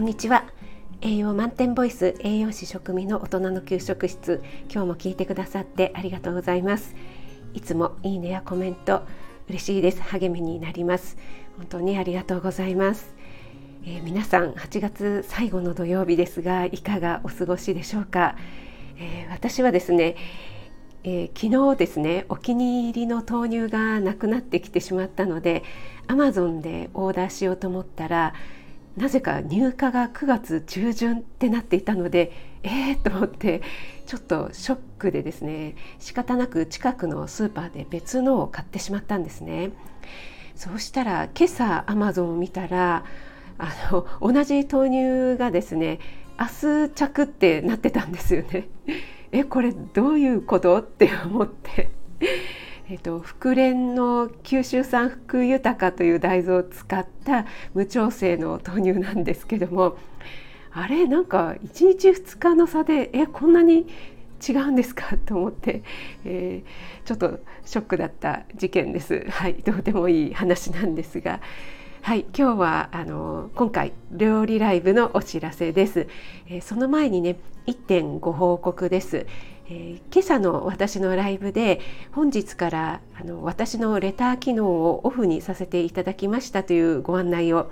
こんにちは。栄養満点ボイス栄養士食味の大人の給食室。今日も聞いてくださってありがとうございます。いつもいいねやコメント嬉しいです。励みになります。本当にありがとうございます。えー、皆さん8月最後の土曜日ですがいかがお過ごしでしょうか、えー、私はですね、えー、昨日ですねお気に入りの豆乳がなくなってきてしまったのでアマゾンでオーダーしようと思ったらなぜか入荷が9月中旬ってなっていたのでえーと思ってちょっとショックでですね仕方なく近くのスーパーで別のを買ってしまったんですね。そうしたら今朝アマゾンを見たらあの同じ豆乳がですね明日着ってなってたんですよね。えこれどういうことって思って。えっと、福連の九州産福豊という大豆を使った無調整の豆乳なんですけどもあれなんか1日2日の差でえこんなに違うんですか？と思って、えー、ちょっとショックだった事件です。はい、どうでもいい話なんですが。はい、今日はあの今回料理ライブのお知らせです。えー、その前にね、1点ご報告です。えー、今朝の私のライブで本日からあの私のレター機能をオフにさせていただきましたというご案内を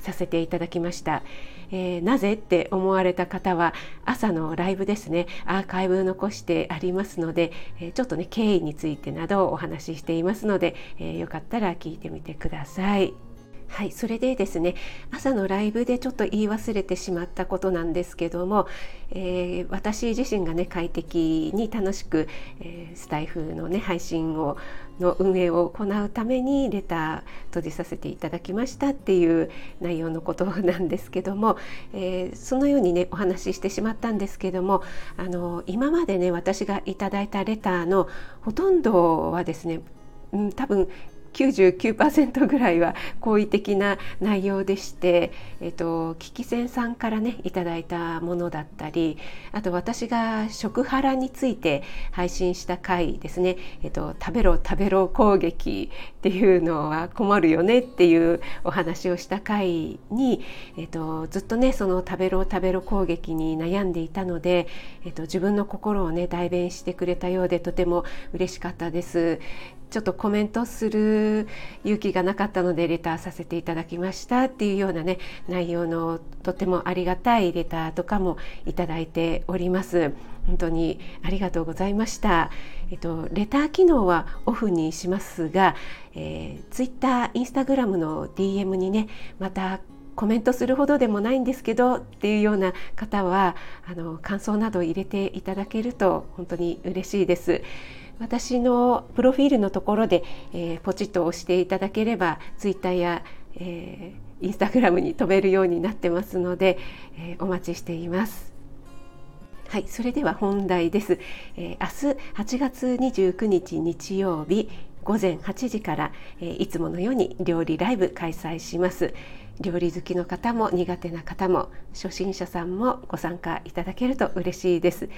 させていただきました。えー、なぜって思われた方は朝のライブですねアーカイブ残してありますので、えー、ちょっとね経緯についてなどをお話ししていますので、えー、よかったら聞いてみてください。はい、それでですね朝のライブでちょっと言い忘れてしまったことなんですけども、えー、私自身がね快適に楽しく、えー、スタイフのね配信をの運営を行うためにレター閉じさせていただきましたっていう内容のことなんですけども、えー、そのようにねお話ししてしまったんですけどもあの今までね私がいただいたレターのほとんどはですねうん、多分99%ぐらいは好意的な内容でして、えっと、キキセンさんからねいただいたものだったりあと私が食ハラについて配信した回ですね、えっと、食べろ食べろ攻撃っていうのは困るよねっていうお話をした回に、えっと、ずっとねその食べろ食べろ攻撃に悩んでいたので、えっと、自分の心をね代弁してくれたようでとても嬉しかったです。ちょっとコメントする勇気がなかったのでレターさせていただきましたっていうようなね内容のとてもありがたいレターとかもいただいております本当にありがとうございましたえっとレター機能はオフにしますが、えー、ツイッターインスタグラムの DM にねまたコメントするほどでもないんですけどっていうような方はあの感想など入れていただけると本当に嬉しいです。私のプロフィールのところで、えー、ポチッと押していただければツイッターや、えー、インスタグラムに飛べるようになってますので、えー、お待ちしています。はい、それでは本題です。えー、明日8月29日日曜日午前8時から、えー、いつものように料理ライブ開催します。料理好きの方も苦手な方も初心者さんもご参加いただけると嬉しいです、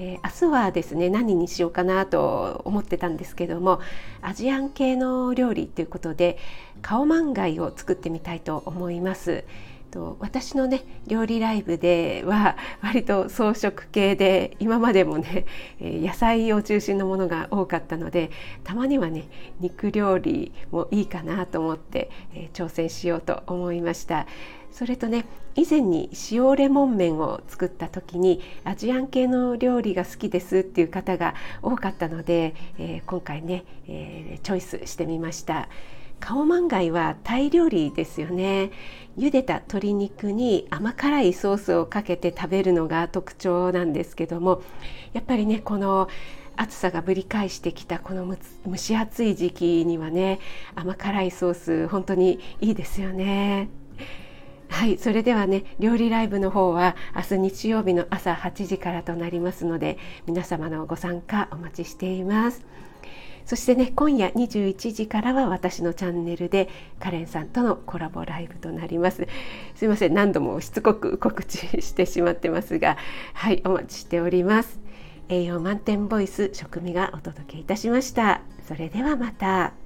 えー、明日はですね何にしようかなと思ってたんですけどもアジアン系の料理ということでカオマンガイを作ってみたいと思いますと私のね料理ライブでは割と装飾系で今までもね野菜を中心のものが多かったのでたまにはね肉料理もいいかなと思って、挑戦しようと思いました。それとね以前に塩レモン麺を作った時にアジアン系の料理が好きですっていう方が多かったので、え、今回ね、え、チョイスしてみました。カオマンガイはタイ料理ですよね茹でた鶏肉に甘辛いソースをかけて食べるのが特徴なんですけどもやっぱりねこの暑さがぶり返してきたこの蒸し暑い時期にはね甘辛いソース本当にいいですよね。はい、それではね料理ライブの方は明日日曜日の朝8時からとなりますので皆様のご参加お待ちしています。そしてね今夜21時からは私のチャンネルでカレンさんとのコラボライブとなります。すいません何度もしつこく告知してしまってますがはいお待ちしております。栄養満点ボイス食味がお届けいたしました。それではまた。